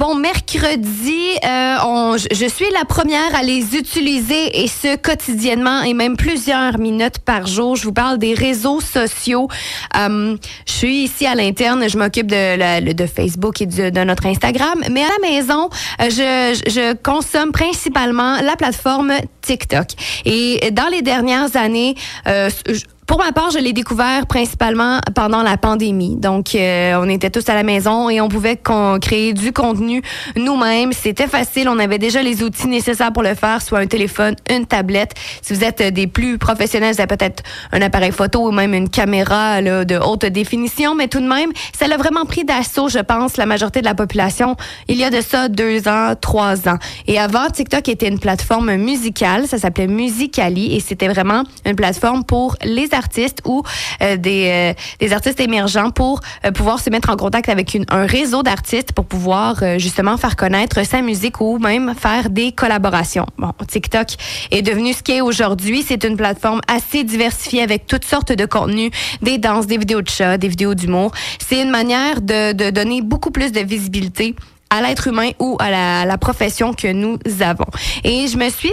bon mercredi. Euh, je suis la première à les utiliser et ce quotidiennement et même plusieurs minutes par jour. Je vous parle des réseaux sociaux. Euh, je suis ici à l'interne, je m'occupe de, de Facebook et de, notre Instagram, mais à la maison, euh, je, je consomme principalement la plateforme TikTok. Et dans les dernières années, pour ma part, je l'ai découvert principalement pendant la pandémie. Donc, euh, on était tous à la maison et on pouvait créer du contenu nous-mêmes. C'était facile. On avait déjà les outils nécessaires pour le faire, soit un téléphone, une tablette. Si vous êtes des plus professionnels, vous avez peut-être un appareil photo ou même une caméra là, de haute définition. Mais tout de même, ça l'a vraiment pris d'assaut, je pense, la majorité de la population. Il y a de ça deux ans, trois ans. Et avant, TikTok était une plateforme musicale. Ça s'appelait Musicali et c'était vraiment une plateforme pour les artistes ou euh, des, euh, des artistes émergents pour euh, pouvoir se mettre en contact avec un réseau d'artistes pour pouvoir justement faire connaître sa musique ou même faire des collaborations. Bon, TikTok est devenu ce qu'est aujourd'hui. C'est une plateforme assez diversifiée avec toutes sortes de contenus, des danses, des vidéos de chats, des vidéos d'humour. C'est une manière de, donner beaucoup plus de visibilité à l'être humain ou à la, profession que nous avons. Et je me suis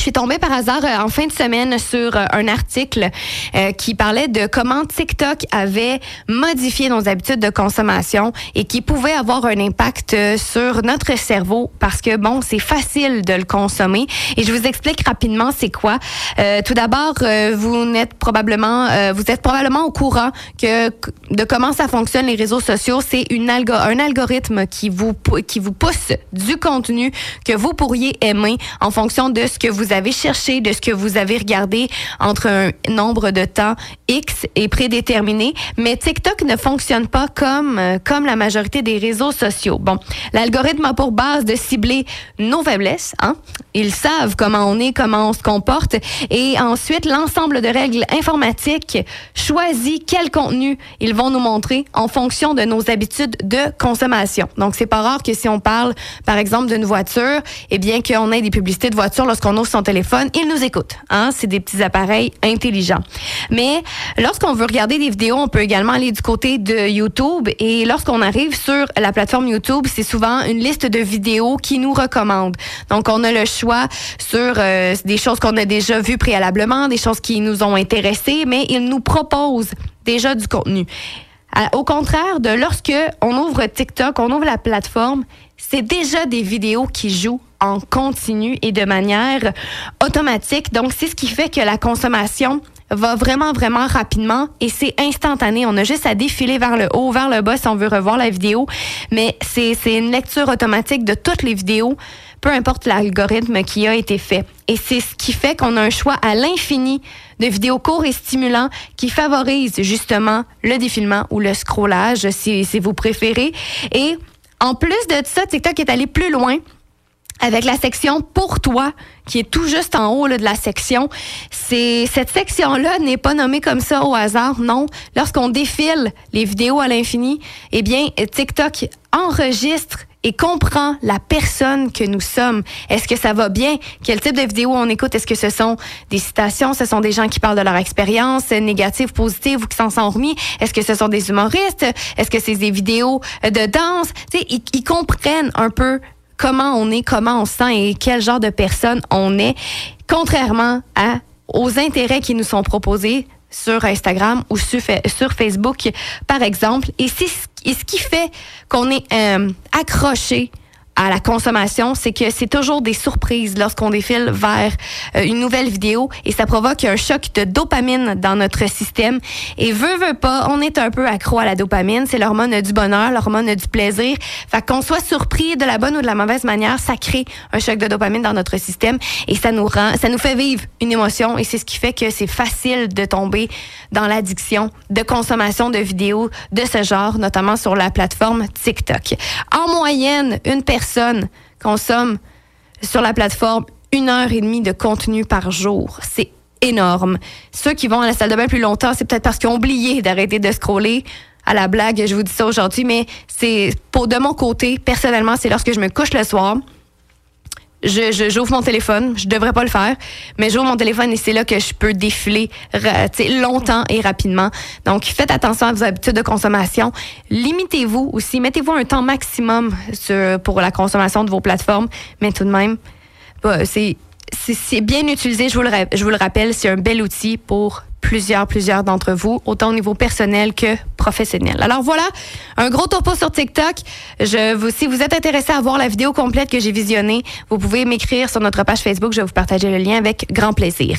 je suis tombée par hasard euh, en fin de semaine sur euh, un article euh, qui parlait de comment TikTok avait modifié nos habitudes de consommation et qui pouvait avoir un impact sur notre cerveau parce que bon, c'est facile de le consommer et je vous explique rapidement c'est quoi. tout d'abord, vous n'êtes probablement vous êtes probablement au courant que de comment ça fonctionne les réseaux sociaux, c'est algo un algorithme qui vous qui vous pousse du contenu que vous pourriez aimer en fonction de ce que vous vous avez cherché, de ce que vous avez regardé entre un nombre de temps X et prédéterminé. Mais TikTok ne fonctionne pas comme, euh, comme la majorité des réseaux sociaux. Bon, l'algorithme a pour base de cibler nos faiblesses. Hein? Ils savent comment on est, comment on se comporte. Et ensuite, l'ensemble de règles informatiques choisit quel contenu ils vont nous montrer en fonction de nos habitudes de consommation. Donc, c'est pas rare que si on parle, par exemple, d'une voiture, eh bien, qu'on ait des publicités de voiture lorsqu'on son téléphone, il nous écoute. Hein? C'est des petits appareils intelligents. Mais lorsqu'on veut regarder des vidéos, on peut également aller du côté de YouTube. Et lorsqu'on arrive sur la plateforme YouTube, c'est souvent une liste de vidéos qui nous recommande. Donc, on a le choix sur euh, des choses qu'on a déjà vues préalablement, des choses qui nous ont intéressés, mais il nous propose déjà du contenu. Au contraire de lorsque on ouvre TikTok, on ouvre la plateforme, c'est déjà des vidéos qui jouent en continu et de manière automatique. Donc, c'est ce qui fait que la consommation va vraiment, vraiment rapidement et c'est instantané. On a juste à défiler vers le haut, vers le bas si on veut revoir la vidéo. Mais c'est une lecture automatique de toutes les vidéos, peu importe l'algorithme qui a été fait. Et c'est ce qui fait qu'on a un choix à l'infini de vidéos courts et stimulants qui favorisent justement le défilement ou le scrollage, si, si vous préférez. Et en plus de ça, TikTok est allé plus loin avec la section pour toi qui est tout juste en haut là, de la section. C'est cette section-là n'est pas nommée comme ça au hasard, non. Lorsqu'on défile les vidéos à l'infini, eh bien TikTok enregistre et comprend la personne que nous sommes. Est-ce que ça va bien? Quel type de vidéo on écoute? Est-ce que ce sont des citations? Ce sont des gens qui parlent de leur expérience négative, positive ou qui s'en sont remis? Est-ce que ce sont des humoristes? Est-ce que c'est des vidéos de danse? Tu sais, ils comprennent un peu comment on est, comment on se sent et quel genre de personne on est, contrairement aux intérêts qui nous sont proposés sur Instagram ou sur, Facebook, par exemple. Et, et ce qui fait qu'on est euh, accroché à la consommation, c'est que c'est toujours des surprises lorsqu'on défile vers euh, une nouvelle vidéo et ça provoque un choc de dopamine dans notre système. Et veut, veut pas, on est un peu accro à la dopamine. C'est l'hormone du bonheur, l'hormone du plaisir. Fait qu'on soit surpris de la bonne ou de la mauvaise manière, ça crée un choc de dopamine dans notre système et ça nous rend, ça nous fait vivre une émotion et c'est ce qui fait que c'est facile de tomber dans l'addiction de consommation de vidéos de ce genre, notamment sur la plateforme TikTok. En moyenne, une personne personnes consomment sur la plateforme une heure et demie de contenu par jour. C'est énorme. Ceux qui vont à la salle de bain plus longtemps, c'est peut-être parce qu'ils ont oublié d'arrêter de scroller. À la blague, je vous dis ça aujourd'hui, mais c'est pour de mon côté, personnellement, c'est lorsque je me couche le soir, je, j'ouvre mon téléphone. Je devrais pas le faire, mais j'ouvre mon téléphone et c'est là que je peux défiler longtemps et rapidement. Donc, faites attention à vos habitudes de consommation. Limitez-vous aussi. Mettez-vous un temps maximum pour la consommation de vos plateformes, mais tout de même, bah, c'est c'est bien utilisé, je vous le, je vous le rappelle, c'est un bel outil pour plusieurs, plusieurs d'entre vous, autant au niveau personnel que professionnel. Alors voilà, un gros topo sur TikTok. Je vous, si vous êtes intéressé à voir la vidéo complète que j'ai visionnée, vous pouvez m'écrire sur notre page Facebook. Je vais vous partager le lien avec grand plaisir.